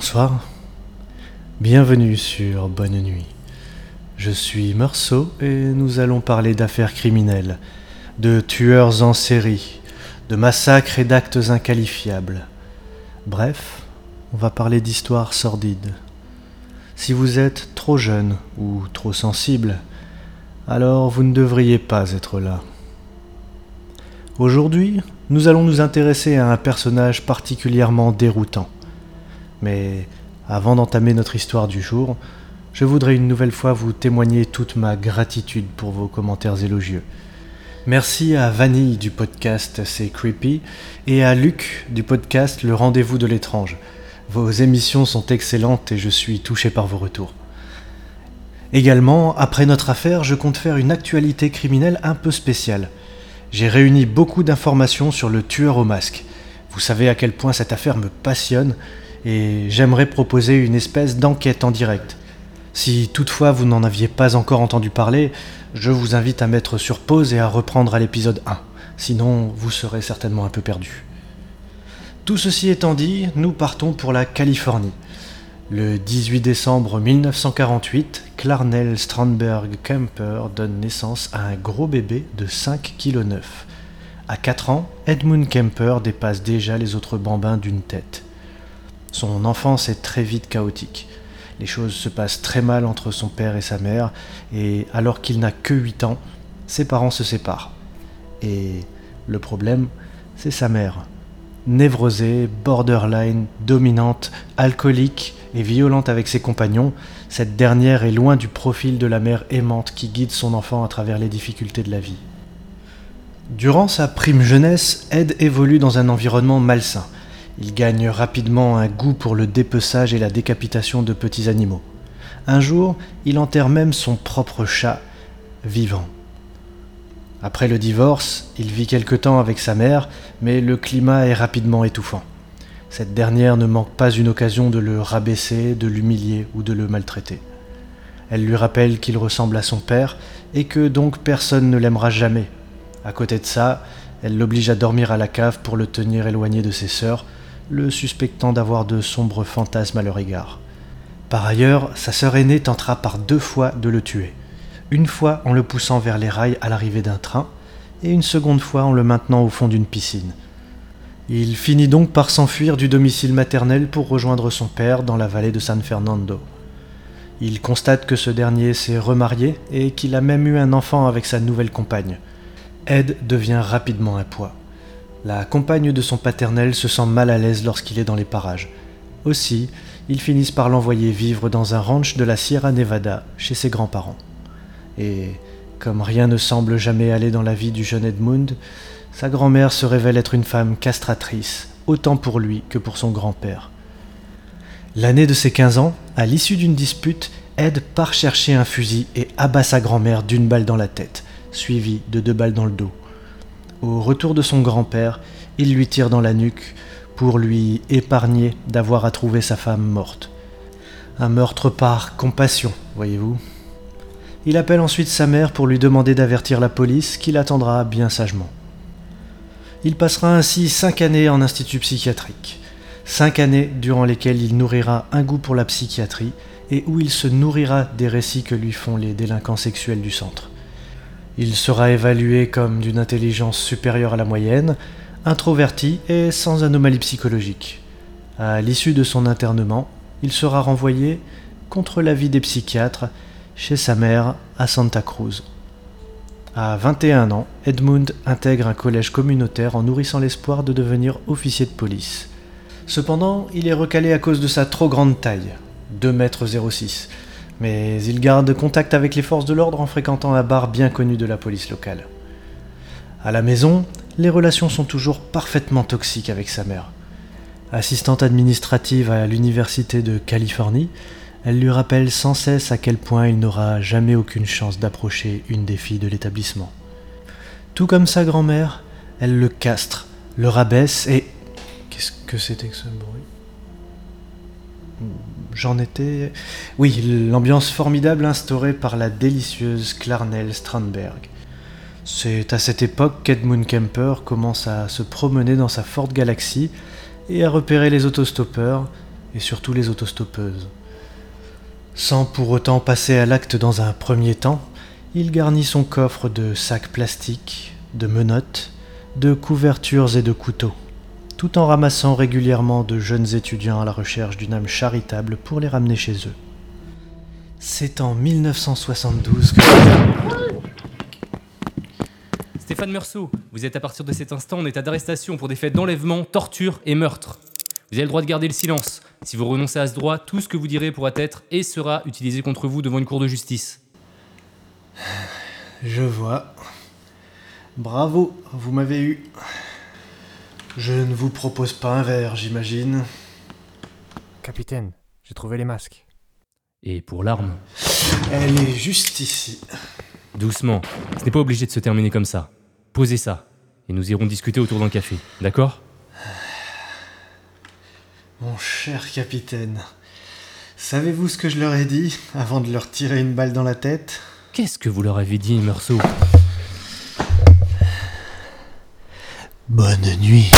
Bonsoir. Bienvenue sur Bonne Nuit. Je suis Meursault et nous allons parler d'affaires criminelles, de tueurs en série, de massacres et d'actes inqualifiables. Bref, on va parler d'histoires sordides. Si vous êtes trop jeune ou trop sensible, alors vous ne devriez pas être là. Aujourd'hui, nous allons nous intéresser à un personnage particulièrement déroutant. Mais avant d'entamer notre histoire du jour, je voudrais une nouvelle fois vous témoigner toute ma gratitude pour vos commentaires élogieux. Merci à Vanille du podcast C'est Creepy et à Luc du podcast Le Rendez-vous de l'étrange. Vos émissions sont excellentes et je suis touché par vos retours. Également, après notre affaire, je compte faire une actualité criminelle un peu spéciale. J'ai réuni beaucoup d'informations sur le tueur au masque. Vous savez à quel point cette affaire me passionne et j'aimerais proposer une espèce d'enquête en direct. Si toutefois vous n'en aviez pas encore entendu parler, je vous invite à mettre sur pause et à reprendre à l'épisode 1, sinon vous serez certainement un peu perdu. Tout ceci étant dit, nous partons pour la Californie. Le 18 décembre 1948, Clarnell Strandberg Kemper donne naissance à un gros bébé de 5,9 kg. À 4 ans, Edmund Kemper dépasse déjà les autres bambins d'une tête. Son enfance est très vite chaotique. Les choses se passent très mal entre son père et sa mère, et alors qu'il n'a que 8 ans, ses parents se séparent. Et le problème, c'est sa mère névrosée, borderline, dominante, alcoolique et violente avec ses compagnons, cette dernière est loin du profil de la mère aimante qui guide son enfant à travers les difficultés de la vie. Durant sa prime jeunesse, Ed évolue dans un environnement malsain. Il gagne rapidement un goût pour le dépeçage et la décapitation de petits animaux. Un jour, il enterre même son propre chat vivant. Après le divorce, il vit quelque temps avec sa mère, mais le climat est rapidement étouffant. Cette dernière ne manque pas une occasion de le rabaisser, de l'humilier ou de le maltraiter. Elle lui rappelle qu'il ressemble à son père et que donc personne ne l'aimera jamais. À côté de ça, elle l'oblige à dormir à la cave pour le tenir éloigné de ses sœurs, le suspectant d'avoir de sombres fantasmes à leur égard. Par ailleurs, sa sœur aînée tentera par deux fois de le tuer une fois en le poussant vers les rails à l'arrivée d'un train, et une seconde fois en le maintenant au fond d'une piscine. Il finit donc par s'enfuir du domicile maternel pour rejoindre son père dans la vallée de San Fernando. Il constate que ce dernier s'est remarié et qu'il a même eu un enfant avec sa nouvelle compagne. Ed devient rapidement un poids. La compagne de son paternel se sent mal à l'aise lorsqu'il est dans les parages. Aussi, ils finissent par l'envoyer vivre dans un ranch de la Sierra Nevada chez ses grands-parents. Et comme rien ne semble jamais aller dans la vie du jeune Edmund, sa grand-mère se révèle être une femme castratrice, autant pour lui que pour son grand-père. L'année de ses 15 ans, à l'issue d'une dispute, Ed part chercher un fusil et abat sa grand-mère d'une balle dans la tête, suivie de deux balles dans le dos. Au retour de son grand-père, il lui tire dans la nuque pour lui épargner d'avoir à trouver sa femme morte. Un meurtre par compassion, voyez-vous. Il appelle ensuite sa mère pour lui demander d'avertir la police, qui l'attendra bien sagement. Il passera ainsi cinq années en institut psychiatrique. Cinq années durant lesquelles il nourrira un goût pour la psychiatrie et où il se nourrira des récits que lui font les délinquants sexuels du centre. Il sera évalué comme d'une intelligence supérieure à la moyenne, introverti et sans anomalie psychologique. À l'issue de son internement, il sera renvoyé, contre l'avis des psychiatres, chez sa mère à Santa Cruz. À 21 ans, Edmund intègre un collège communautaire en nourrissant l'espoir de devenir officier de police. Cependant, il est recalé à cause de sa trop grande taille, 2 mètres 06, mais il garde contact avec les forces de l'ordre en fréquentant un bar bien connu de la police locale. À la maison, les relations sont toujours parfaitement toxiques avec sa mère. Assistante administrative à l'Université de Californie, elle lui rappelle sans cesse à quel point il n'aura jamais aucune chance d'approcher une des filles de l'établissement. Tout comme sa grand-mère, elle le castre, le rabaisse et... Qu'est-ce que c'était que ce bruit? J'en étais... Oui, l'ambiance formidable instaurée par la délicieuse Clarnell Strandberg. C'est à cette époque qu'Edmund Kemper commence à se promener dans sa Ford Galaxy et à repérer les autostoppeurs, et surtout les autostoppeuses. Sans pour autant passer à l'acte dans un premier temps, il garnit son coffre de sacs plastiques, de menottes, de couvertures et de couteaux, tout en ramassant régulièrement de jeunes étudiants à la recherche d'une âme charitable pour les ramener chez eux. C'est en 1972 que... Stéphane Meursault, vous êtes à partir de cet instant en état d'arrestation pour des faits d'enlèvement, torture et meurtre. Vous avez le droit de garder le silence. Si vous renoncez à ce droit, tout ce que vous direz pourra être et sera utilisé contre vous devant une cour de justice. Je vois. Bravo, vous m'avez eu. Je ne vous propose pas un verre, j'imagine. Capitaine, j'ai trouvé les masques. Et pour l'arme Elle est juste ici. Doucement. Ce n'est pas obligé de se terminer comme ça. Posez ça. Et nous irons discuter autour d'un café. D'accord? Mon cher capitaine, savez-vous ce que je leur ai dit avant de leur tirer une balle dans la tête? Qu'est-ce que vous leur avez dit, Meursault? Bonne nuit.